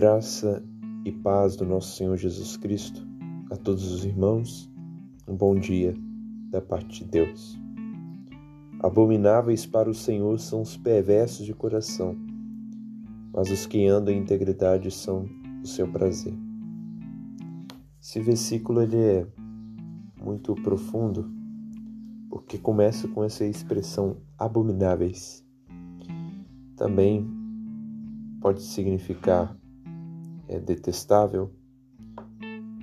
Graça e paz do nosso Senhor Jesus Cristo a todos os irmãos. Um bom dia da parte de Deus. Abomináveis para o Senhor são os perversos de coração, mas os que andam em integridade são o seu prazer. Esse versículo ele é muito profundo porque começa com essa expressão abomináveis. Também pode significar é detestável,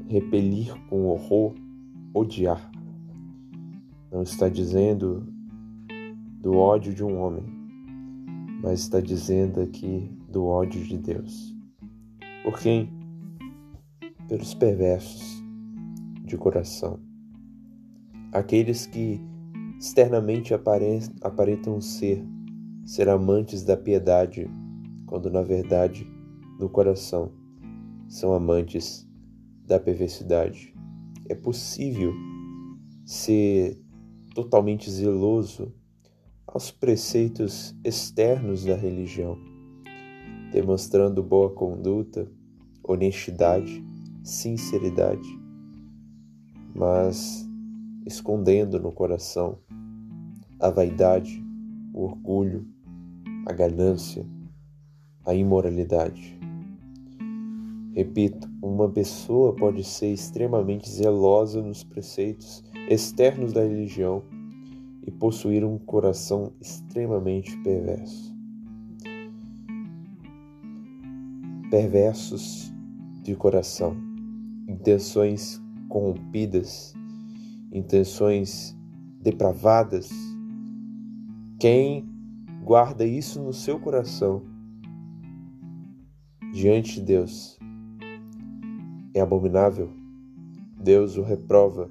repelir com horror, odiar. Não está dizendo do ódio de um homem, mas está dizendo aqui do ódio de Deus. Por quem? Pelos perversos de coração. Aqueles que externamente aparentam ser ser amantes da piedade, quando na verdade no coração são amantes da perversidade. É possível ser totalmente zeloso aos preceitos externos da religião, demonstrando boa conduta, honestidade, sinceridade, mas escondendo no coração a vaidade, o orgulho, a ganância, a imoralidade. Repito, uma pessoa pode ser extremamente zelosa nos preceitos externos da religião e possuir um coração extremamente perverso. Perversos de coração, intenções corrompidas, intenções depravadas. Quem guarda isso no seu coração diante de Deus é abominável, Deus o reprova,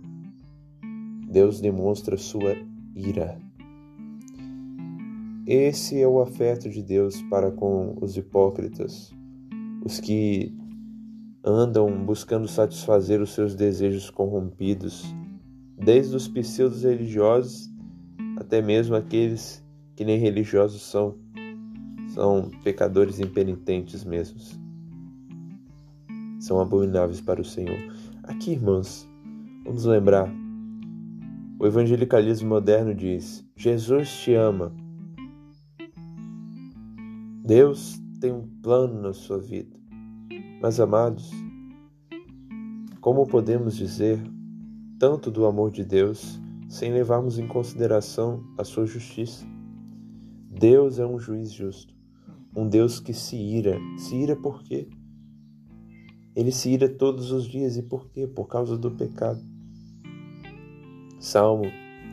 Deus demonstra sua ira. Esse é o afeto de Deus para com os hipócritas, os que andam buscando satisfazer os seus desejos corrompidos, desde os pseudos religiosos até mesmo aqueles que nem religiosos são, são pecadores impenitentes mesmos são abomináveis para o Senhor. Aqui, irmãos, vamos lembrar. O evangelicalismo moderno diz: Jesus te ama. Deus tem um plano na sua vida. Mas, amados, como podemos dizer tanto do amor de Deus sem levarmos em consideração a sua justiça? Deus é um juiz justo, um Deus que se ira. Se ira por quê? Ele se ira todos os dias. E por quê? Por causa do pecado. Salmo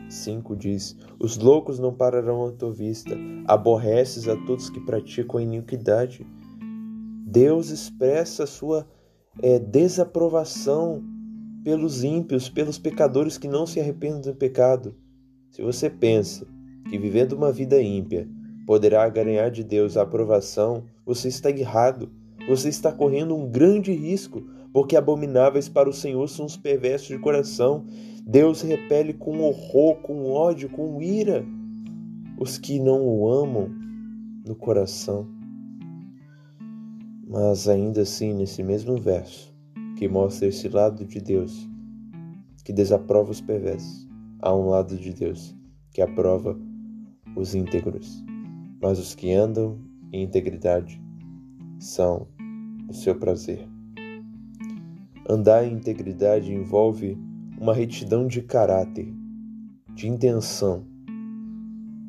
5 diz: Os loucos não pararão à tua vista, aborreces a todos que praticam a iniquidade. Deus expressa a sua é, desaprovação pelos ímpios, pelos pecadores que não se arrependem do pecado. Se você pensa que vivendo uma vida ímpia poderá ganhar de Deus a aprovação, você está errado. Você está correndo um grande risco, porque abomináveis para o Senhor são os perversos de coração. Deus repele com horror, com ódio, com ira os que não o amam no coração. Mas ainda assim, nesse mesmo verso, que mostra esse lado de Deus, que desaprova os perversos, há um lado de Deus que aprova os íntegros. Mas os que andam em integridade são o seu prazer. Andar em integridade envolve uma retidão de caráter, de intenção,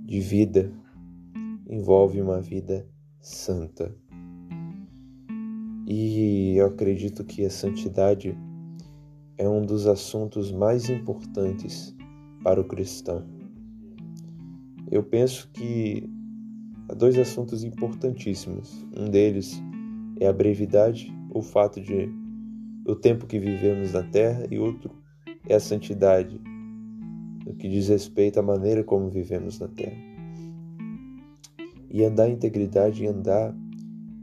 de vida, envolve uma vida santa. E eu acredito que a santidade é um dos assuntos mais importantes para o cristão. Eu penso que há dois assuntos importantíssimos. Um deles é a brevidade, o fato de o tempo que vivemos na terra, e outro é a santidade, no que diz respeito à maneira como vivemos na terra. E andar em integridade e andar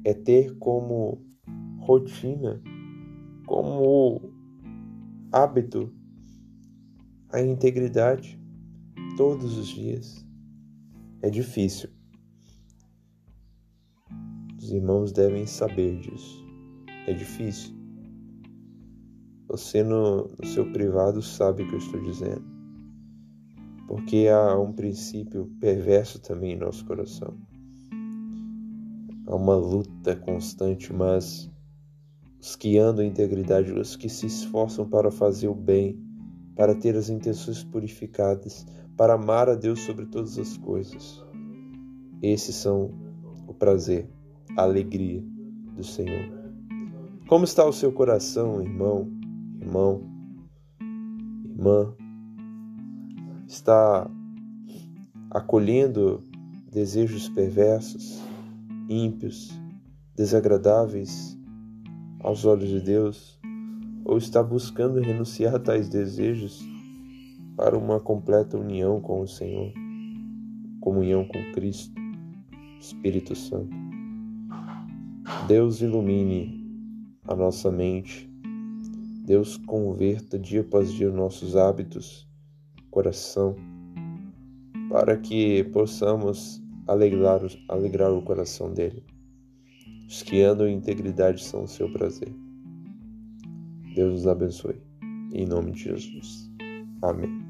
é ter como rotina, como hábito a integridade todos os dias. É difícil, os irmãos devem saber disso. É difícil. Você no, no seu privado sabe o que eu estou dizendo. Porque há um princípio perverso também em nosso coração. Há uma luta constante, mas os que andam em integridade, os que se esforçam para fazer o bem, para ter as intenções purificadas, para amar a Deus sobre todas as coisas. Esses são o prazer, a alegria do Senhor. Como está o seu coração, irmão, irmão, irmã? Está acolhendo desejos perversos, ímpios, desagradáveis aos olhos de Deus? Ou está buscando renunciar a tais desejos para uma completa união com o Senhor, comunhão com Cristo, Espírito Santo. Deus ilumine a nossa mente, Deus converta dia após dia nossos hábitos, coração, para que possamos alegrar, alegrar o coração dele. Os que andam em integridade são o seu prazer. Deus nos abençoe. Em nome de Jesus. Amém.